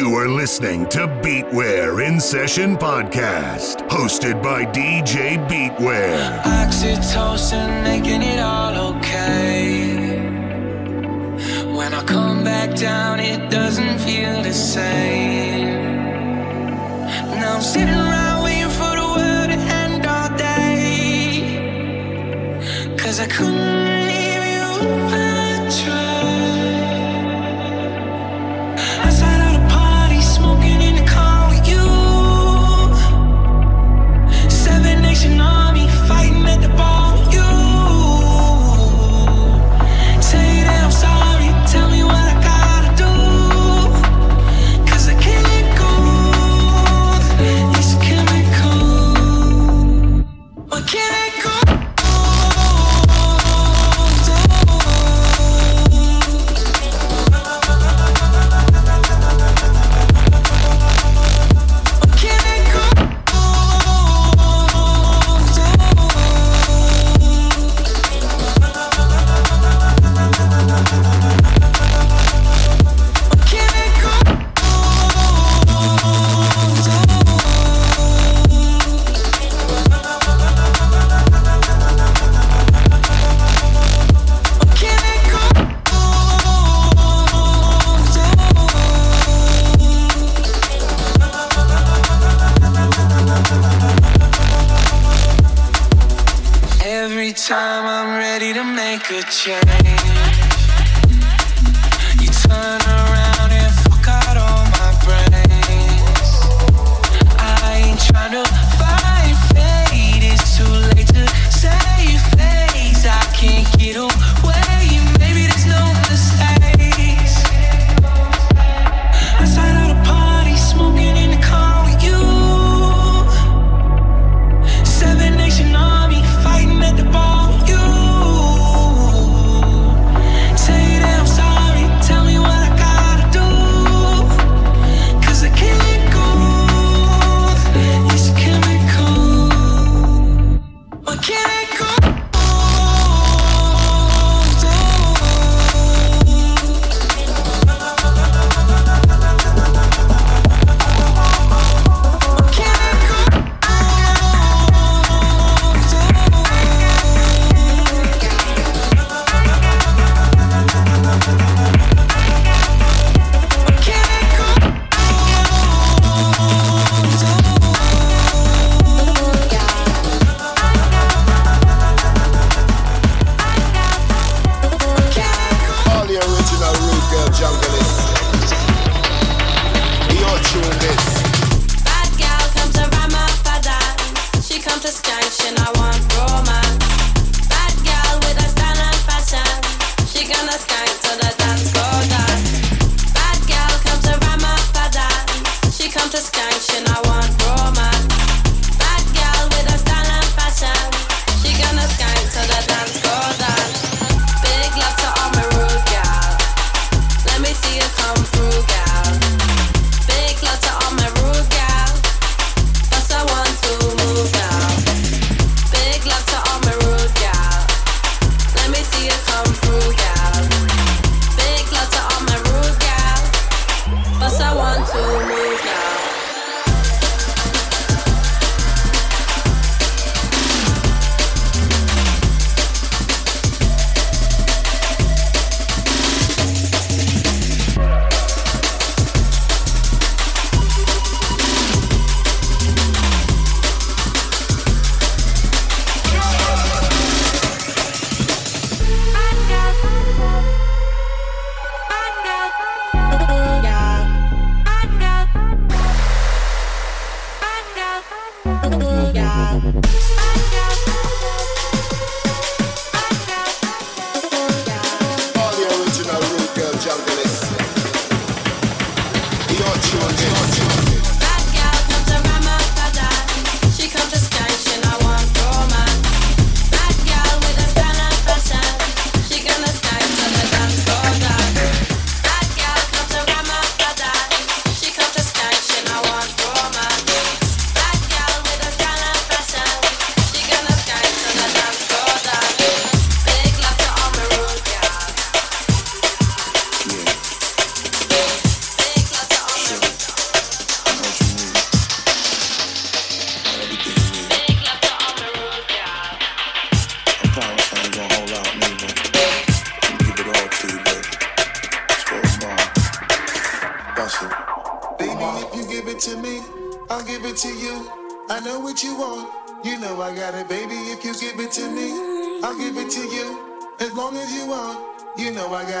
You are listening to Beatware in Session Podcast, hosted by DJ Beatware. Oxytocin making it all okay. When I come back down, it doesn't feel the same. Now I'm sitting around waiting for the world to end all day. Cause I couldn't.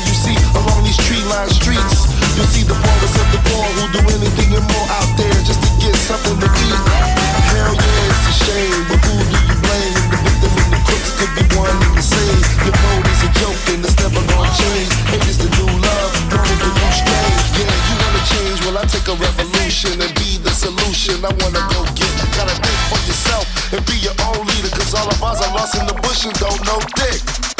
or you see along these tree-lined streets, you'll see the poorest of the poor who do anything and more out there just to get something to eat. Hell yeah, it's a shame, but who do you blame? The victim and the crooks could be one and the same. Your mode is a joke and it's never gonna change. Hate is the new love, known as the new strange. Yeah, you wanna change? Well, I take a revolution and be the solution. I wanna go get. Gotta think for yourself and be your own leader. Cause all of us are lost in the bush and don't know dick.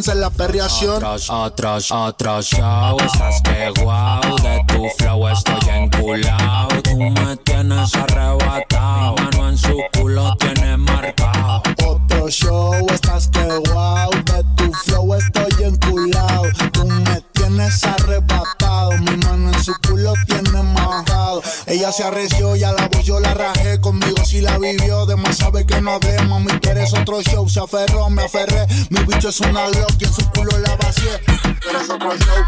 Comienza la perreación. Atras, atras, atrasado, estás que guau De tu flow estoy enculado Tú me tienes arrebatado Mi mano en su culo tiene marcado Otro show, estás que wow, de tu flow estoy enculado, tú me tienes arrebatado, mi mano en su culo tiene marcado. Ella se arreció, si la vivió, de más sabe que no hablé, mami quieres otro show, se aferró, me aferré, mi bicho es una Glock y en su culo la vacié. Quieres otro show,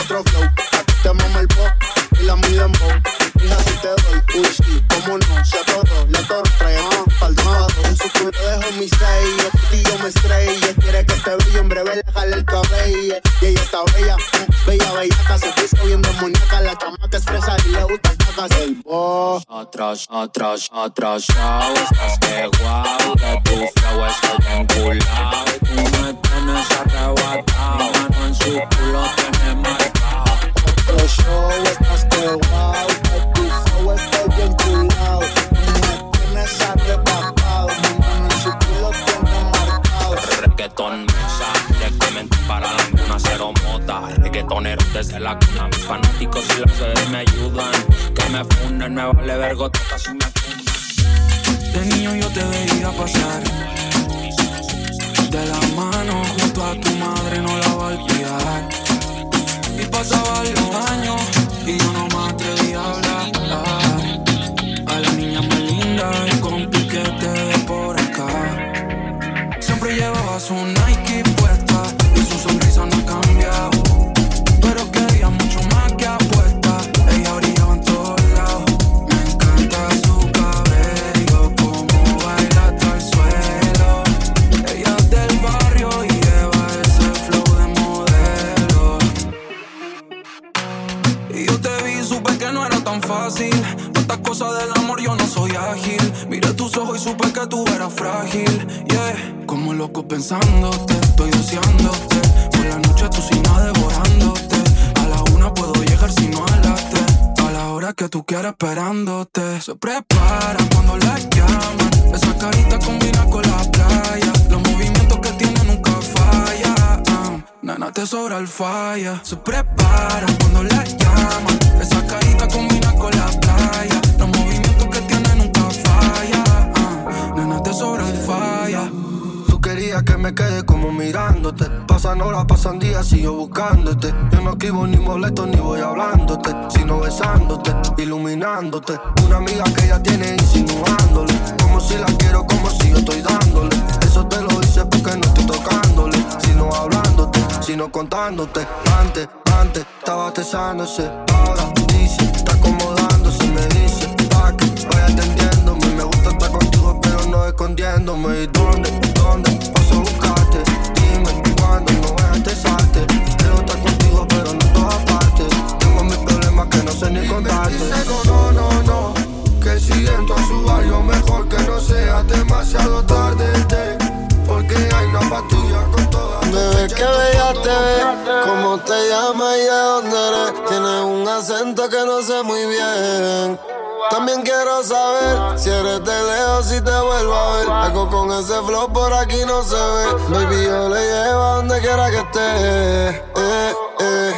otro flow, a ti te mama el pop y la mide en bow. Hija, si te doy, sí, cómo no, se atoró, la torre Su culo dejo mi sello, y yo me estrella. Quiere que te brillo, en breve le jale el cabello. Y ella está bella, bella, bellaca, se puso bien demoníaca. La chamaca es fresa y le gusta sacas el boss. Atras, atras, atrasado Estás que guau De tu flow estoy enculado Tú me tienes arrebatado mano en su culo tiene marcado falla. Se prepara cuando la llaman. Esa carita combina con la playa. Los movimientos que tiene nunca falla. Ah, nana, te sobra el falla. Tú querías que me quede como mirándote. Pasan horas, pasan días, sigo buscándote. Yo no esquivo ni molesto ni voy hablándote, sino besándote, iluminándote. Una amiga que ella tiene insinuándole. Como si la quiero, como si yo estoy dándole. Sino contándote. Antes, antes, estaba tesándose. Ahora dice, está acomodándose, me dice, pa' que vaya entendiéndome. Me gusta estar contigo, pero no escondiéndome. ¿Y dónde, dónde paso a buscarte? Dime cuándo no voy a estresarte. Quiero estar contigo, pero no en todas partes. Tengo mis problemas que no sé ni contarte. no, no, no. Que si entro a su barrio, mejor que no sea demasiado tarde. Porque hay una patrulla con. Bebé, que bella te cómo te llamas y de dónde eres. Tienes un acento que no sé muy bien. También quiero saber si eres de lejos, si te vuelvo a ver. Algo con ese flow por aquí no se ve. Baby, yo le llevo a donde quiera que esté. Eh, eh.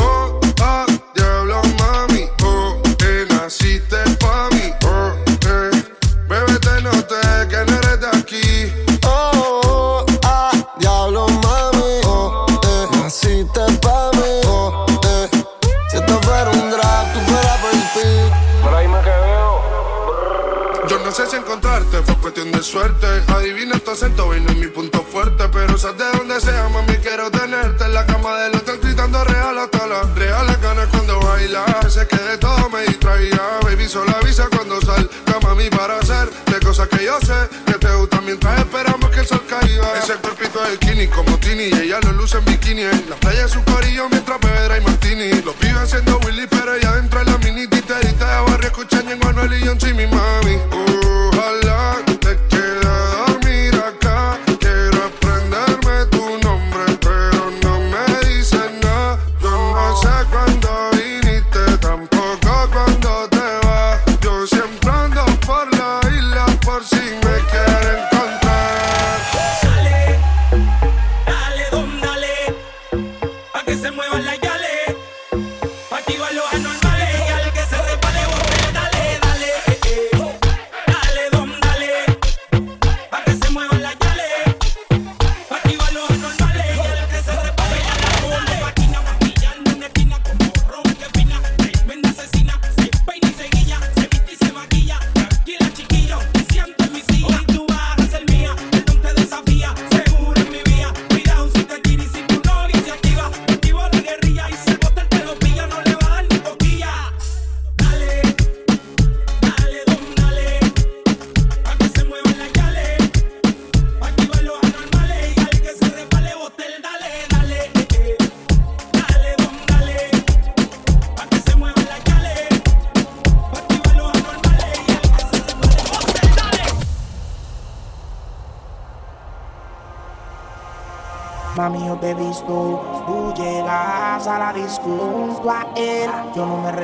Oh, ah, diablo, mami. Oh, eh, naciste pa' mí. Oh, eh. Bebé, te noté que fue cuestión de suerte. Adivina tu acento, vino en mi punto fuerte. Pero sabes de donde sea, mami, quiero tenerte en la cama del hotel gritando real hasta las reales ganas cuando baila. Sé que de todo me distraía. Baby, solo avisa cuando salga, mami, para hacer de cosas que yo sé que te gustan mientras esperamos que el sol caiga. Ese cuerpito de skinny como Tini y ella lo luce en bikini. En la playa su corillo mientras bebera y martini. Los pibes haciendo Willy, pero ella dentro de la mini titerita de barrio escuchan en Manuel y John mi mami. Ojalá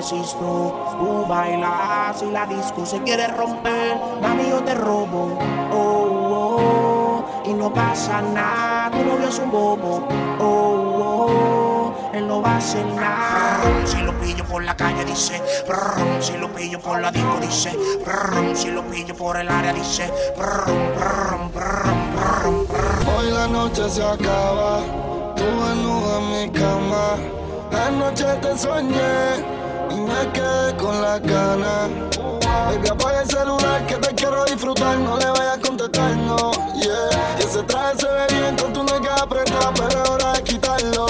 resisto, tú bailas y la disco se quiere romper, mami, yo te robo, oh, oh, y no pasa nada, tu novio es un bobo, oh, oh, él no va a hacer nada. Si lo pillo por la calle dice, si lo pillo por la disco dice, si lo pillo por el área dice. Hoy la noche se acaba, tú desnuda en mi cama. Anoche te soñé me quedé con la gana. Baby, apaga el celular que te quiero disfrutar, no le vayas a contestar, no, yeah. Y ese traje se ve bien con tu nega apretada, pero es hora de quitarlo.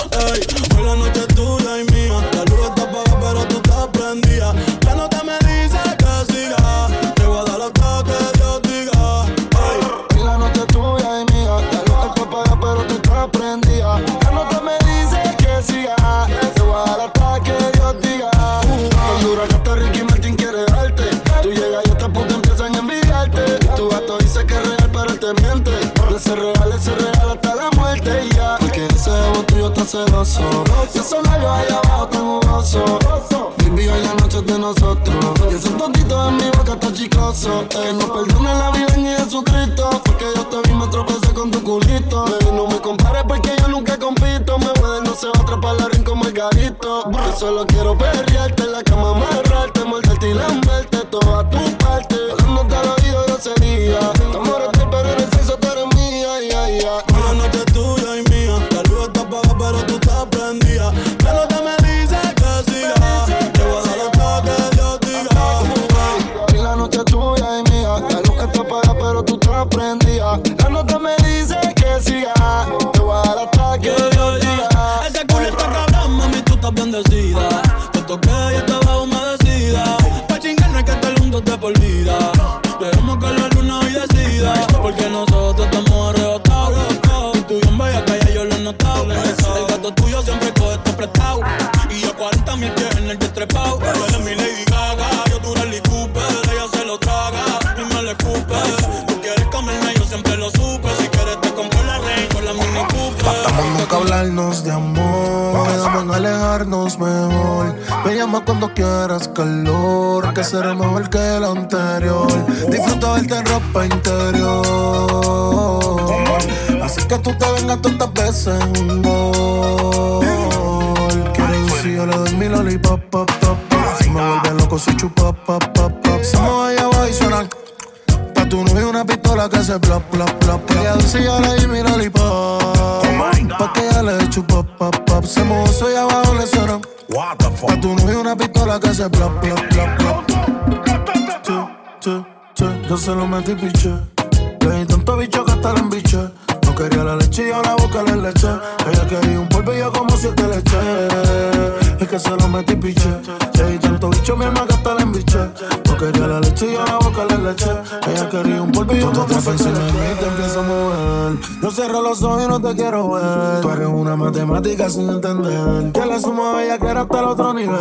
Te quiero ver. Tú eres una matemática sin entender. Que la suma bella que era hasta el otro nivel.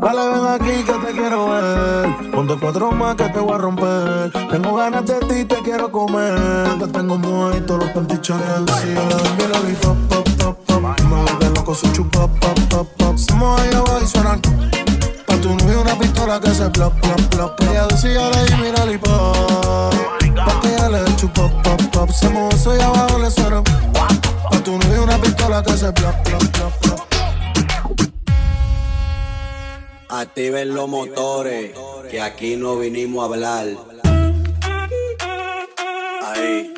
Dale, ven aquí que te quiero ver. Ponte cuatro más que te voy a romper. Tengo ganas de ti, te quiero comer. Que tengo mojito, los pantichones encima. Le doy mi lollipop, pop, pop, pop. Me loco su chupa, pop, pop, pop. Somos ahí abajo y suenan. Tu novio una pistola que se plop, plop, plop. Ella decía le di mi lollipop. Pa' que ella le dé chupa, pop, pop. Se mojó, soy abajo, le suena. Pa' tu novio una pistola que se plop, plop, plop, plop. Activen los motores, que aquí no vinimos a hablar. Ahí.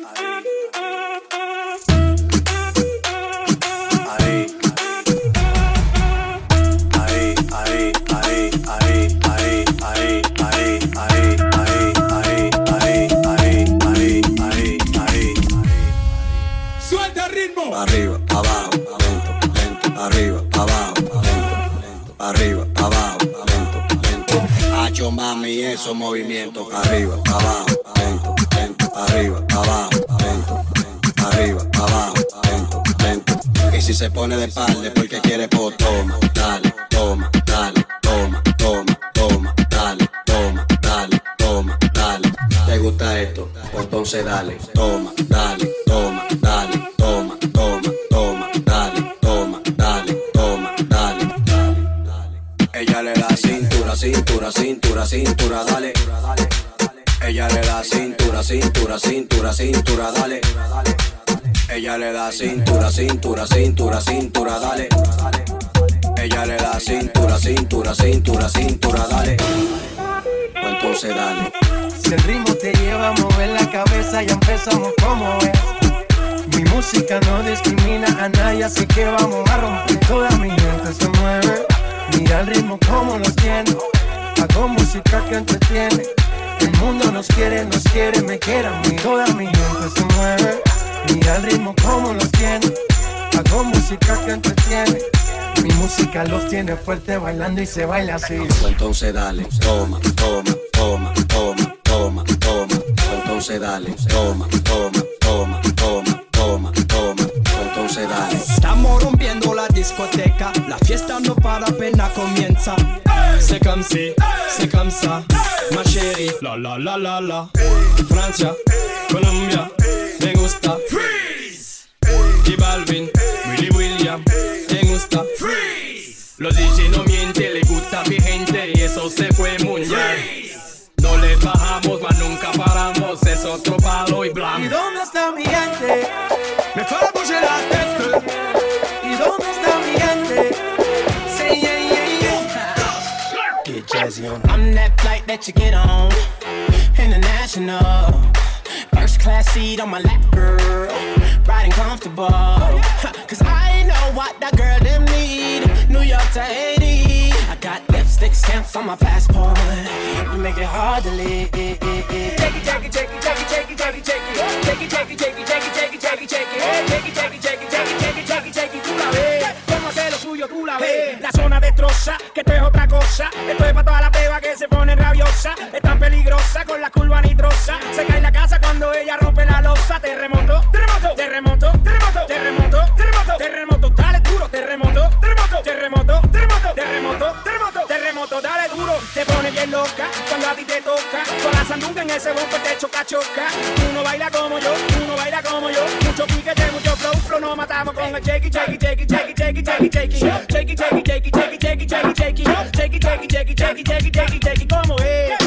Mami, esos movimientos. Arriba, abajo, lento, lento, arriba, abajo, lento, lento, arriba, abajo, lento, lento. Y si se pone de espalda porque quiere, pues toma, dale, toma, dale, toma, toma, toma, dale, toma, dale, toma, dale. ¿Te gusta esto? Pues entonces dale, toma, dale, toma, dale, cintura, cintura, cintura, dale. Ella le da cintura, cintura, cintura, cintura, dale. Ella le da cintura, cintura, cintura, cintura, dale. Ella le da cintura, cintura, cintura, cintura, dale. Pues entonces dale. Si el ritmo te lleva a mover la cabeza, ya empezamos como es. Mi música no discrimina a nadie, así que vamos a romper. Toda mi gente se mueve. Mira el ritmo como nos tiene. Hago música que entretiene. El mundo nos quiere, nos quiere, me quiere a mí. Toda mi gente se mueve. Mira el ritmo como nos tiene. Hago música que entretiene. Mi música los tiene fuerte bailando y se baila así. Pues entonces dale, toma, toma, toma, toma, toma, toma. Pues entonces dale, toma, toma, toma, toma, toma, toma. Entonces dale. Estamos rompiendo la discoteca, la fiesta no para, apenas comienza. C'est comme si, c'est comme ça, ma chérie. La la la la la. Francia, Colombia, me gusta. Freeze. Y Balvin, Willy William, te gusta. Freeze. Los DJ no mienten, le gusta mi gente y eso se fue mundial. No le bajamos, mas nunca paramos, es otro palo y blanco. ¿Y dónde está mi gente? That you get on. International. First class seat on my lap, girl. Riding comfortable. Cause I know what that girl them need. New York to Haiti. I got lipstick stamps on my passport. You make it hard to leave. Take it, take it, take it, take it, take it, take it, take it. Take it, take it, take it, take it, take it, take it, take it. Take it, take it, take it, take it, take it, take it, take it. La zona destroza, que esto es otra cosa. Esto es para todas las bebas que se ponen rabiosas. Es tan peligrosa con la curva nitrosa. Se cae la casa vuelves loca cuando a ti te toca. Con la sandunga en ese bumper te choca, choca. Uno baila como yo, uno baila como yo. Mucho piquete, mucho flow, flow nos matamos con el shaky, shaky, shaky, shaky, shaky, shaky, shaky. Shaky, shaky, shaky, shaky, shaky, shaky, shaky. Shaky, shaky, shaky, shaky, shaky, shaky, shaky. ¿Cómo es?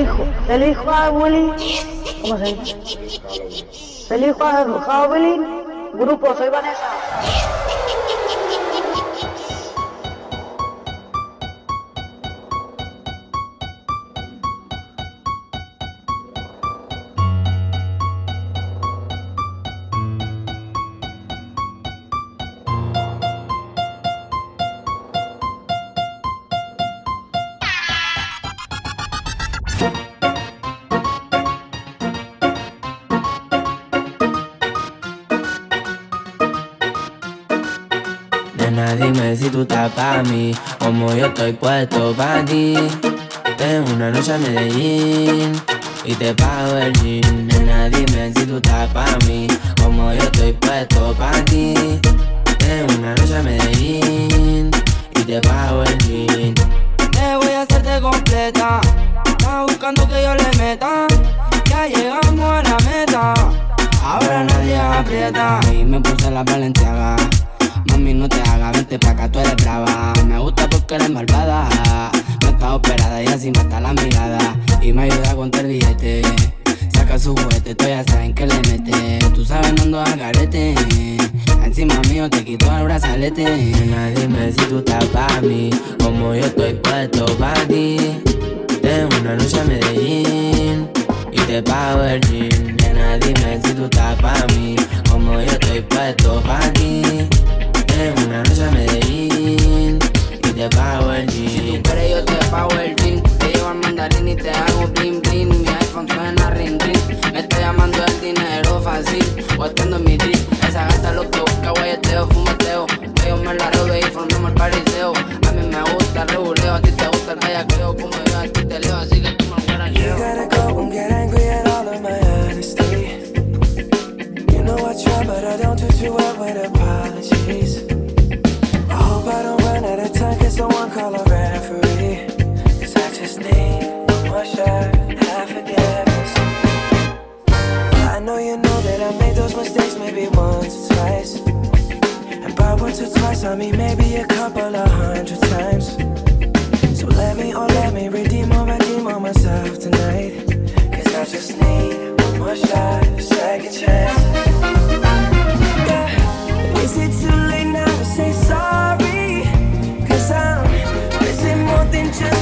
Feliz, feliz Halloween. ¿Cómo se dice? Feliz Halloween. Grupo, soy Vanessa. Nena, dime si tú estás pa' mí, como yo estoy puesto pa' ti. Tengo una noche a Medellín y te pago el jean. Nena, dime si tú estás pa' mí, como yo estoy puesto pa' ti. Tengo una noche a Medellín y te pago el jean. Te voy a hacerte completa, estás buscando que yo le meta. Ya llegamos a la meta, ahora nadie aprieta. Y me puse la valenciaga. Mami, no te hagas, vente pa' acá, tú eres brava. Me gusta porque eres malvada. No está operada y así mata la mirada. Y me ayuda a contar billete. Saca su juguete, tú ya saben que le mete. Tú sabes, no ando al garete. Encima mío te quito el brazalete. Nena, dime si tú estás pa' mí. Como yo estoy puesto pa' ti. Tengo una noche a Medellín. Y te pago el jean. Nena, dime si tú estás pa' mí. Como yo estoy puesto pa' ti. Tengo una noche a Medellín y te pago el jean. Si tú quieres yo te pago el jean. Te llevo al mandarín y te hago bling bling. Mi iPhone suena ring ring. Me está llamando el dinero fácil. O estando en mi trip. Esa gata lo que busca guayeteo, fumeteo. Yo me la robo y formemos el pariseo. A mí me gusta el reguleo, a ti te gusta el bellaqueo. Como yo a ti te leo, así que tú me You gotta go and get angry at all of my honesty. You know I try, but I don't do too well with apologies. Someone call a referee. I just need one shot. I forget this. I know you know that I made those mistakes maybe once or twice. And by once or twice, I mean maybe a couple of hundred times. So let me, oh, let me redeem or redeem on myself tonight. I just need one shot, second chance. Yeah. Is it too late? just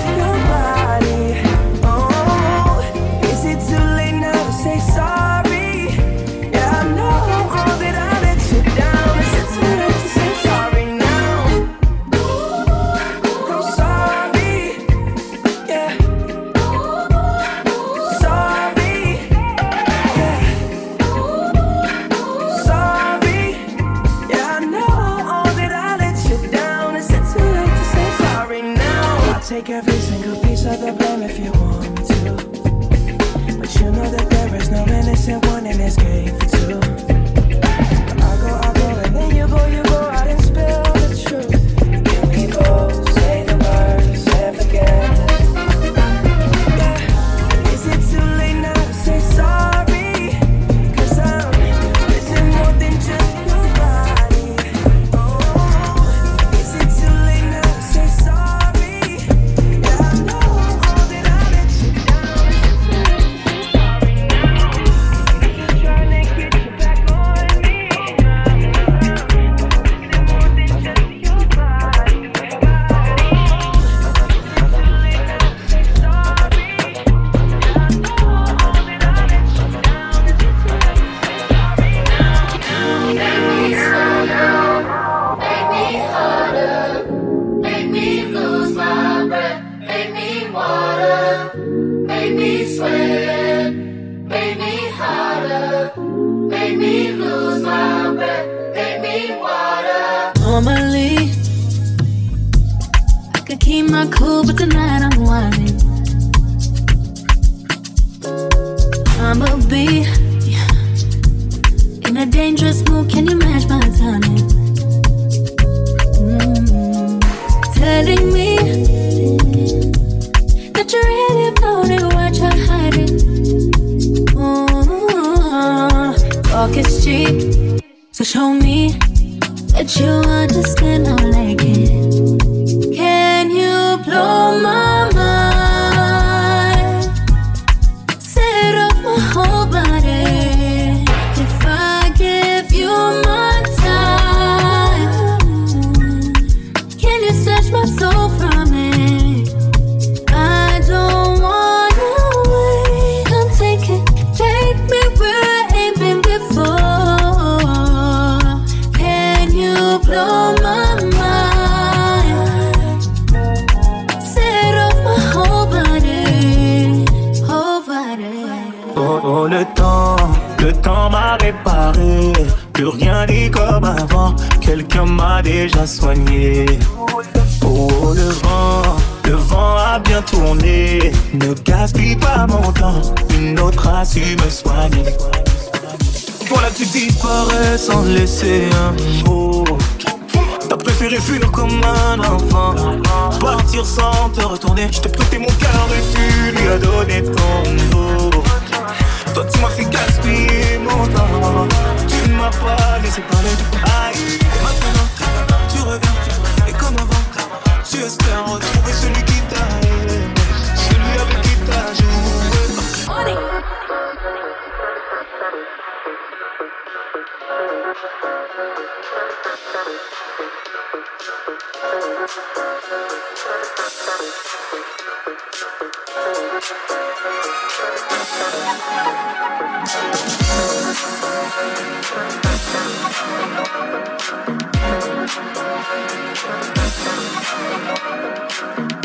Thank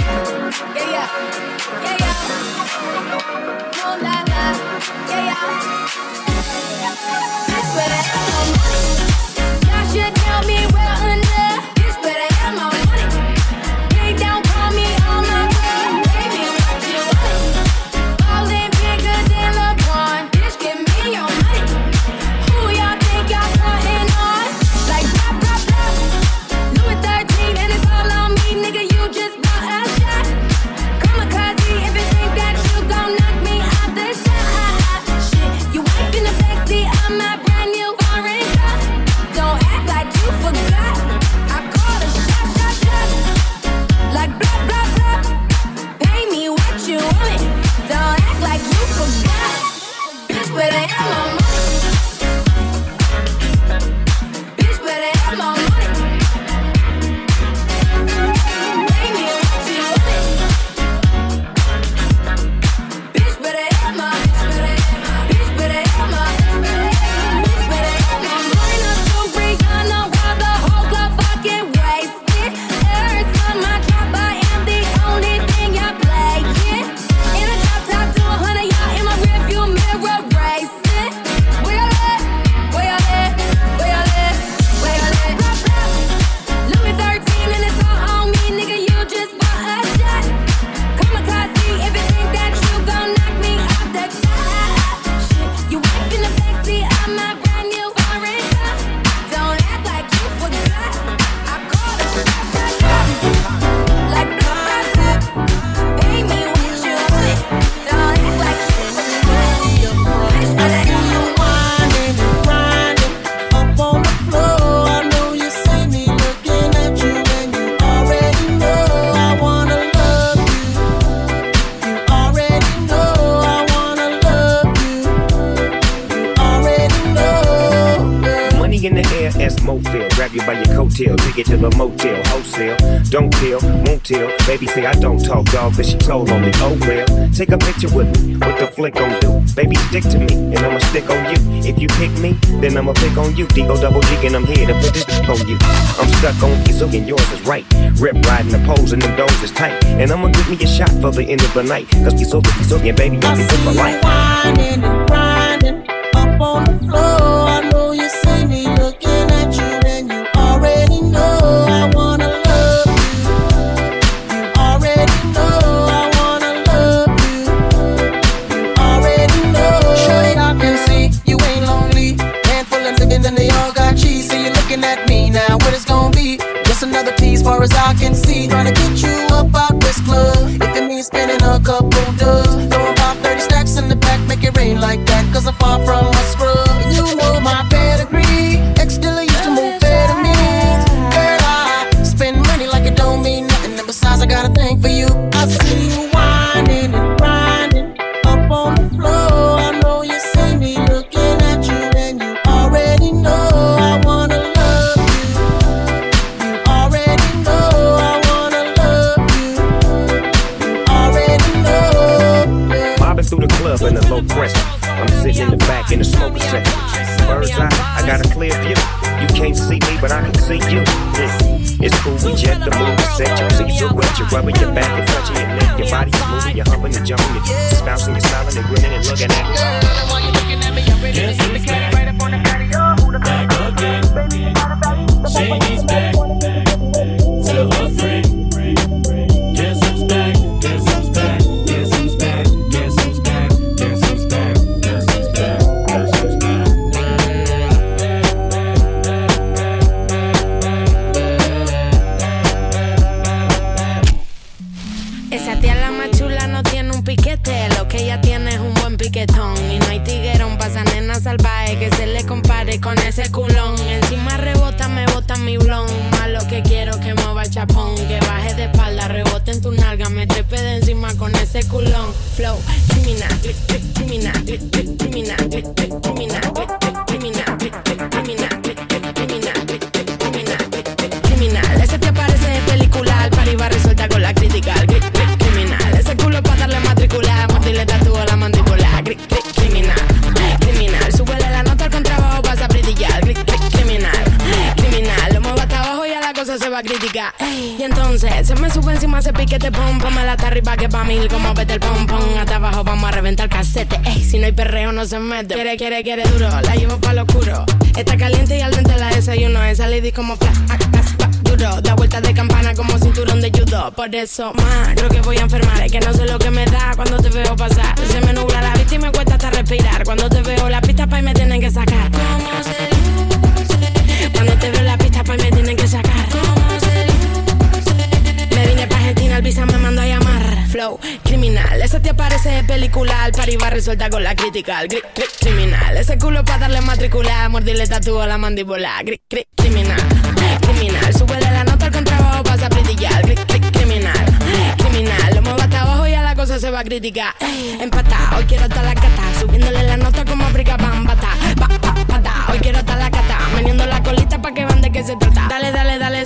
Yeah, yeah. Yeah, yeah. No, la, la. Yeah, yeah. That's where I'm you, D O double G, and I'm here to put this on you. I'm stuck on diesel and yours is right. Rip riding the poles and them doors is tight. And I'ma give me a shot for the end of the night. cause we so yeah, baby, you can my life. Winding, grinding up on the floor. as I can see, trying to get you up. eso más. Creo que voy a enfermar, es que no sé lo que me da cuando te veo pasar. Se me nubla la vista y me cuesta hasta respirar. Cuando te veo la pista, pa' y me tienen que sacar. Cuando te veo la pista, pa' y me tienen que sacar. Me vine pa' Argentina, el visa me mandó a llamar. Flow, criminal, ese te aparece de película. Al pari va resuelta con la crítica. Al gri, criminal, ese culo pa' darle matricular. Mordirle tatúo a la mandíbula. Gri, gri, criminal, criminal. Súbele la nota al contrabajo, pasa a se va a criticar. Eh, empata, hoy quiero estar la cata, subiéndole la nota como África Bambata. Pa, pa, pata, hoy quiero estar la cata, meneando la colita pa' que van de qué se trata. Dale, dale, dale,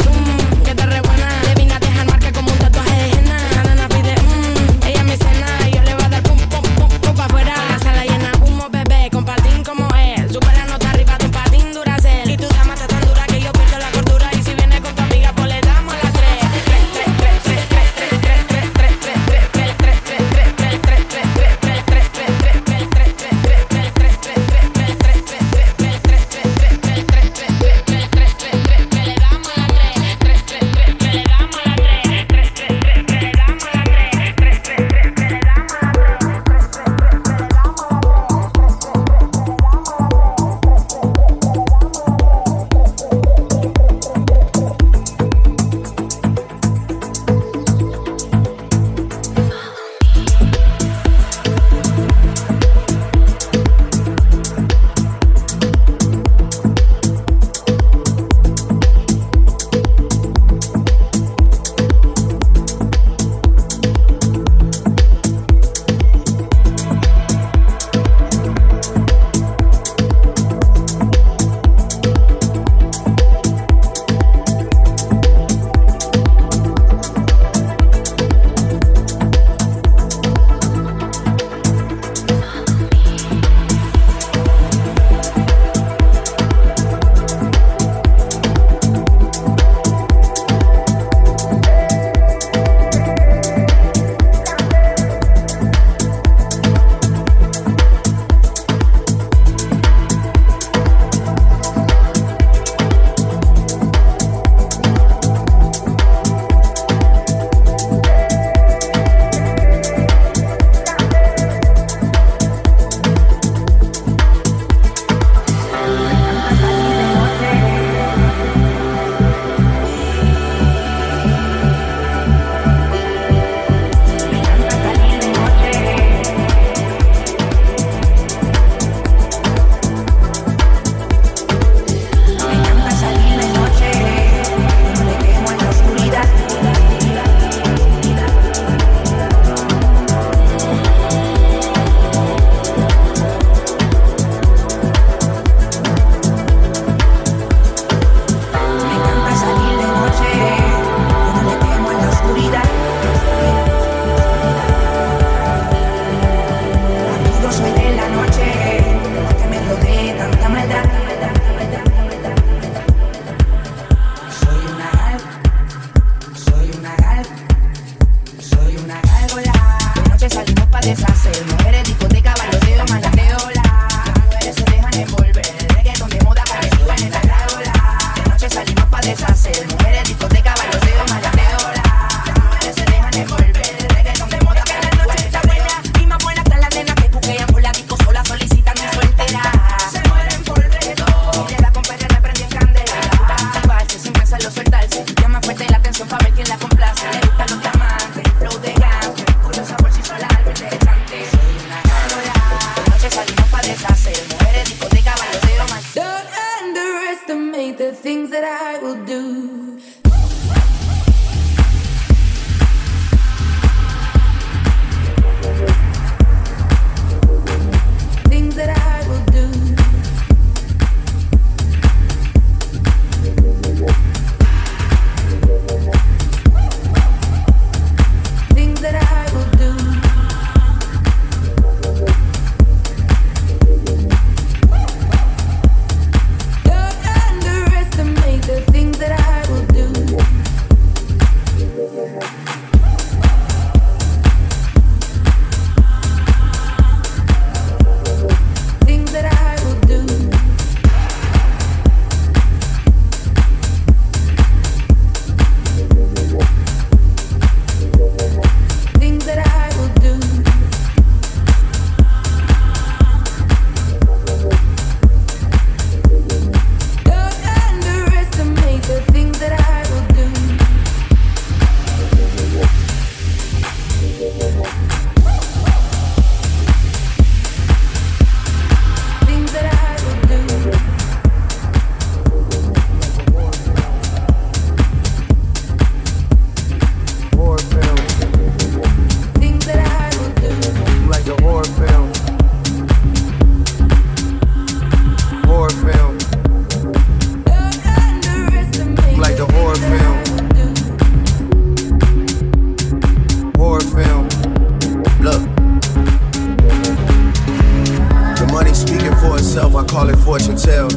myself, I call it fortune tell.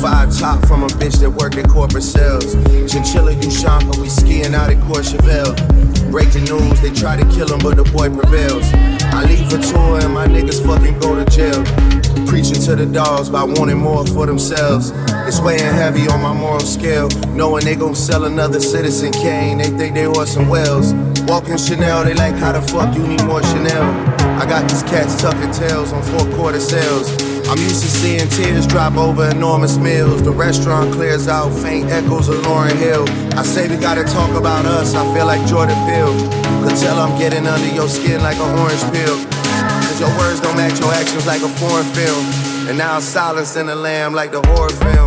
Five top from a bitch that worked at corporate sales. Chinchilla, you shopping, we skiing out at Courchevel. Breaking news, they try to kill him, but the boy prevails. I leave for tour and my niggas fucking go to jail. Preaching to the dogs by wanting more for themselves. It's weighing heavy on my moral scale. Knowing they gon' sell another Citizen Kane, they think they Orson Welles. Walking Chanel, they like how the fuck you need more Chanel. I got these cats tucking tails on four quarter sales. I'm used to seeing tears drop over enormous meals. The restaurant clears out faint echoes of Lauren Hill. I say we gotta talk about us, I feel like Jordan Peele. Could tell I'm getting under your skin like a orange peel. Cause your words don't match your actions like a foreign film. And now silence in the lamb like the horror film.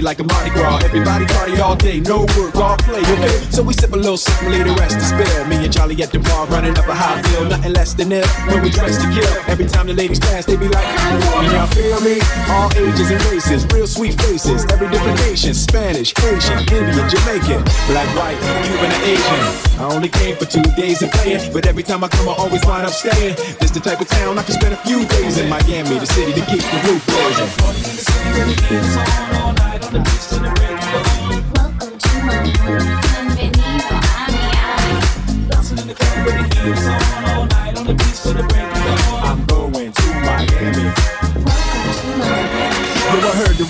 Like a Mardi Gras. Everybody party all day, no work, all play, okay? So we sip a little something, lay the rest to spill. Me and Charlie at the bar running up a high. Nothing less than ill when we dress to kill. Every time the ladies pass, they be like, Can y'all feel me? All ages and races, real sweet faces. Every different nation Spanish, Asian, Indian, Jamaican, black, white, Cuban, and Asian. I only came for two days of playing, but every time I come, I always wind up staying. This the type of town I can spend a few days in Miami, the city that keeps the roof blazing. I'm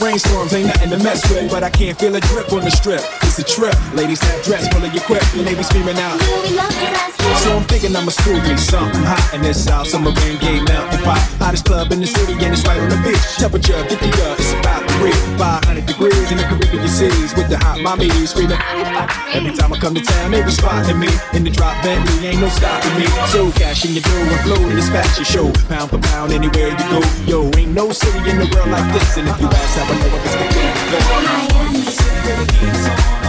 Rainstorms ain't nothing to mess with, but I can't feel a drip on the strip. It's a trip. Ladies have dress full of your quip, and they be screaming out. So I'm thinking I'ma screw me something hot in this South Summer rain gay mountain pot. Hottest club in the city, and it's right on the beach. Temperature 50 uh, it's about three, 500 degrees in the Caribbean seas with the hot mommy screaming. Every time I come to town, they be spotting me in the drop Bentley, ain't no stopping me. So cash in your dough and flow to this fashion show, pound for pound anywhere you go. Yo, ain't no city in the world like this, and if you ask how I know, I guess feeling is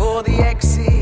for the exit.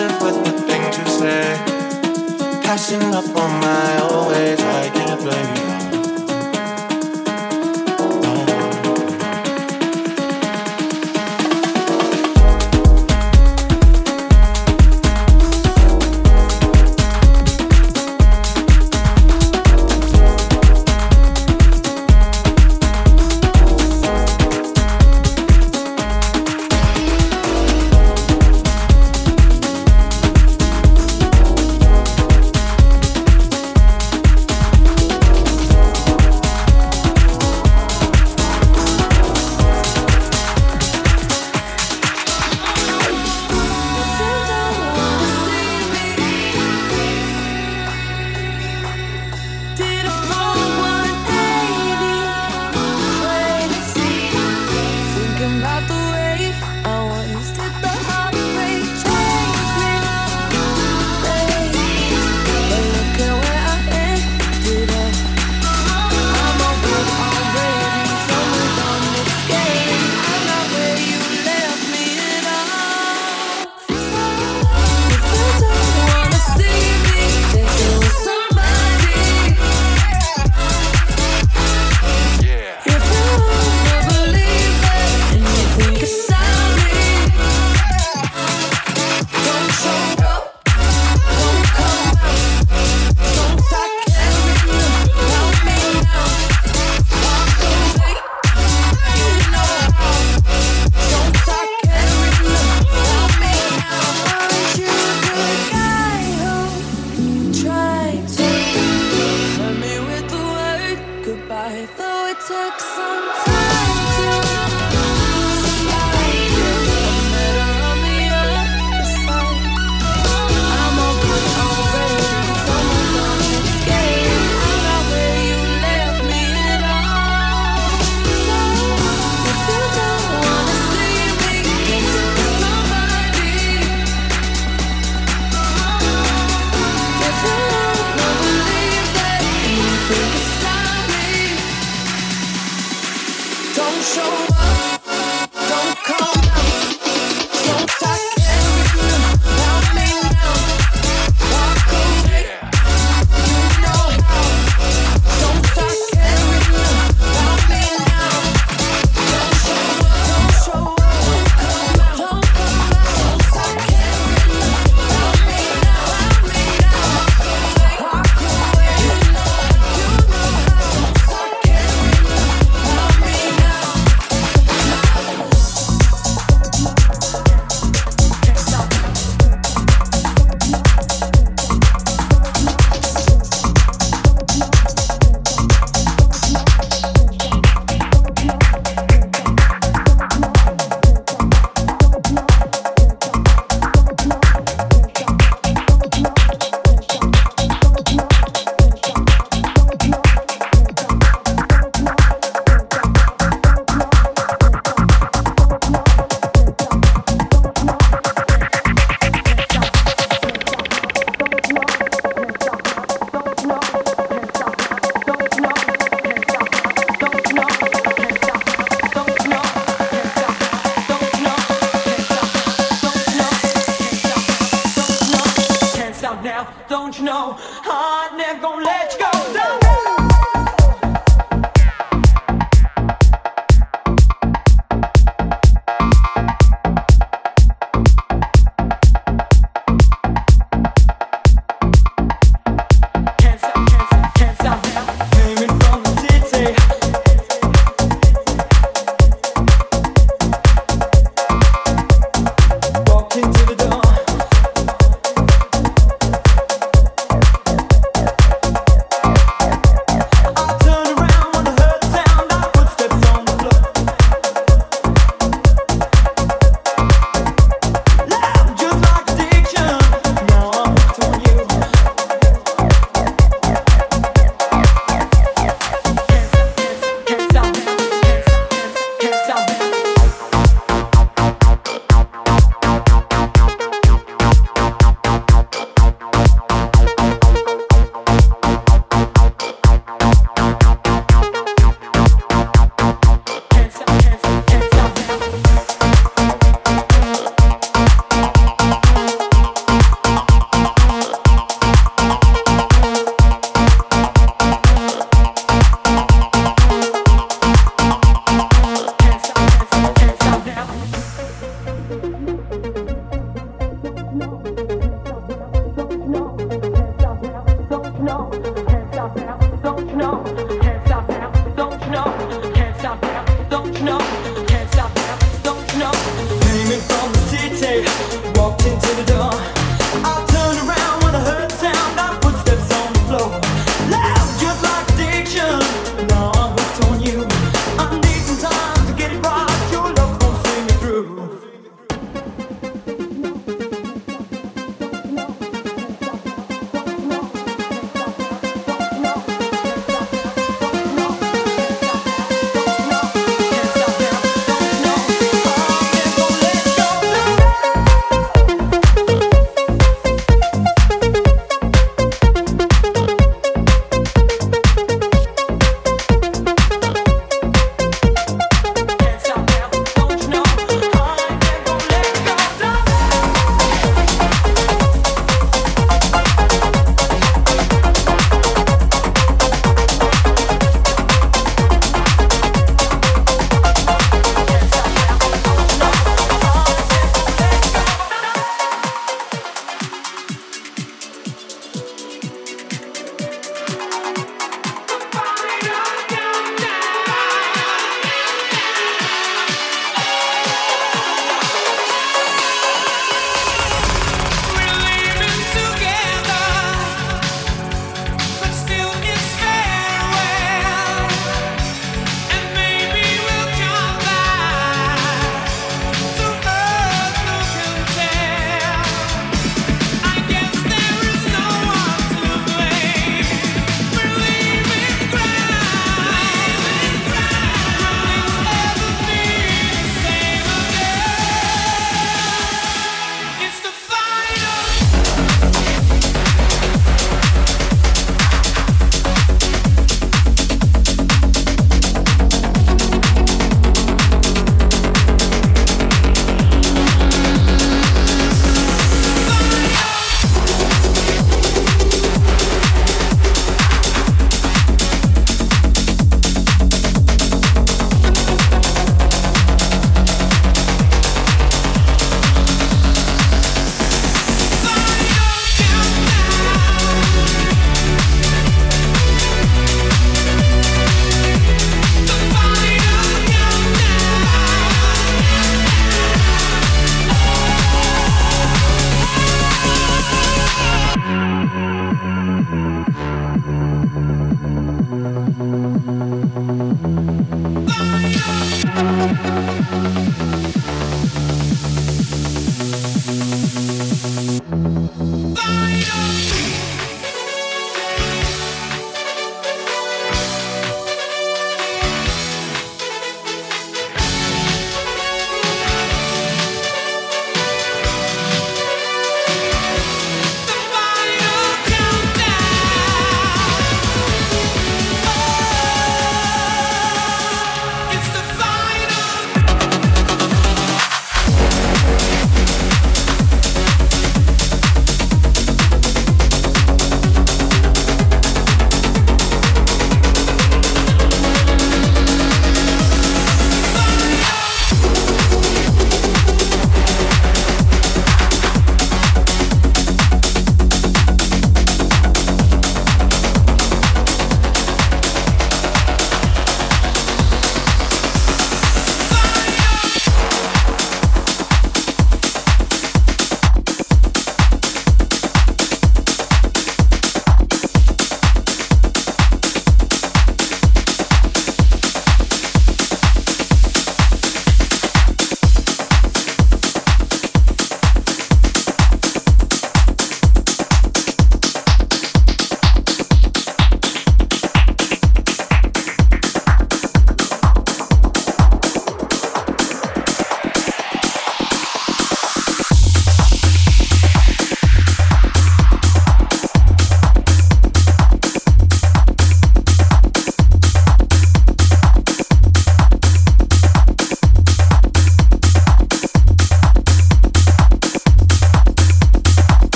passive with nothing to say. Passing up on my always, I can't blame you.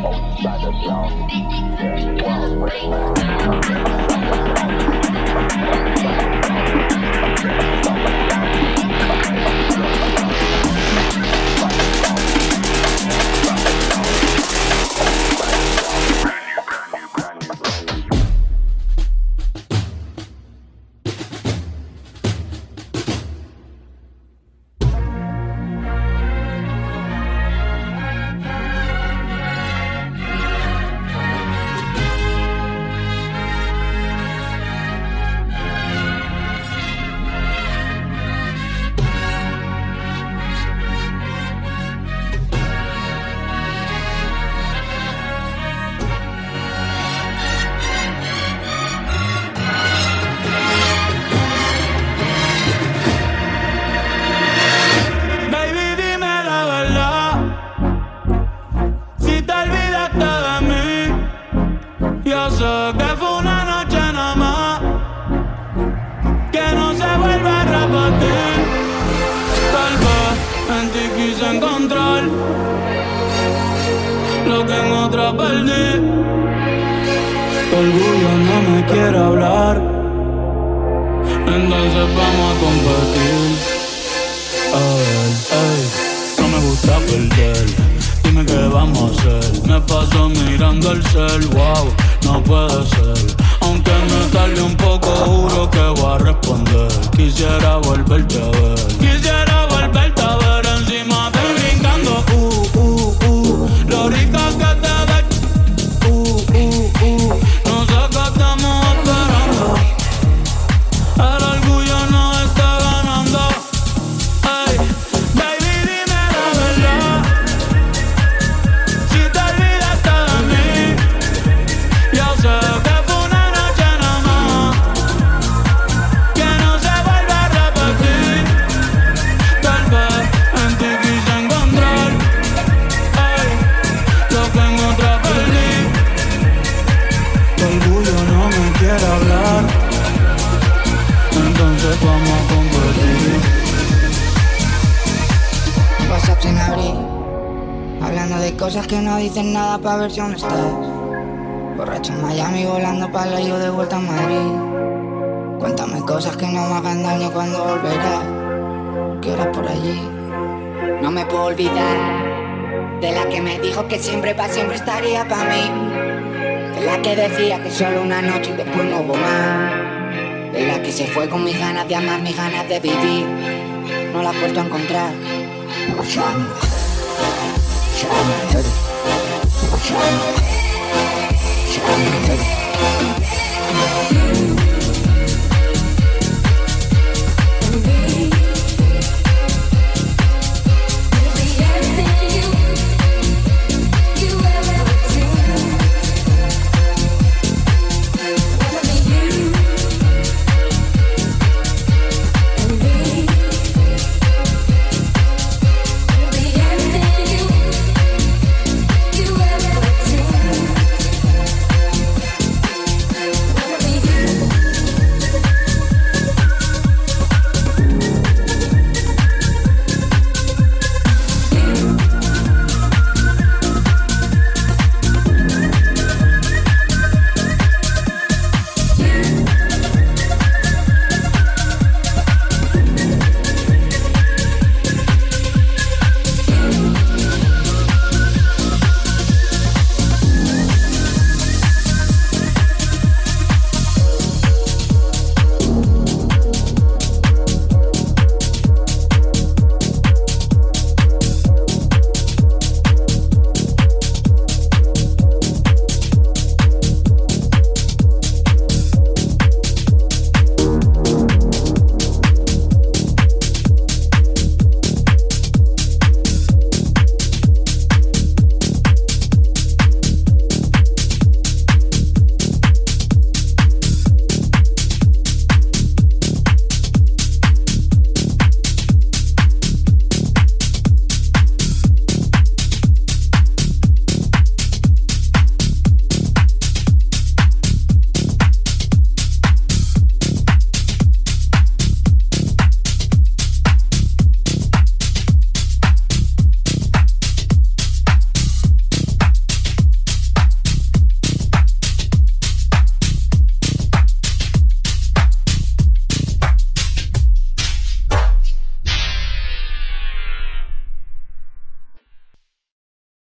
Most by the job. Yeah, vamos a compartir. WhatsApp sin abrir. Hablando de cosas que no dicen nada para ver si aún estás. Borracho en Miami volando para yo de vuelta a Madrid. Cuéntame cosas que no me hagan daño cuando volverás. ¿Qué horas por allí? No me puedo olvidar de la que me dijo que siempre para siempre estaría para mí. De la que decía que solo una noche y después no hubo más. De la que se fue con mis ganas de amar, mis ganas de vivir. No la he vuelto a encontrar.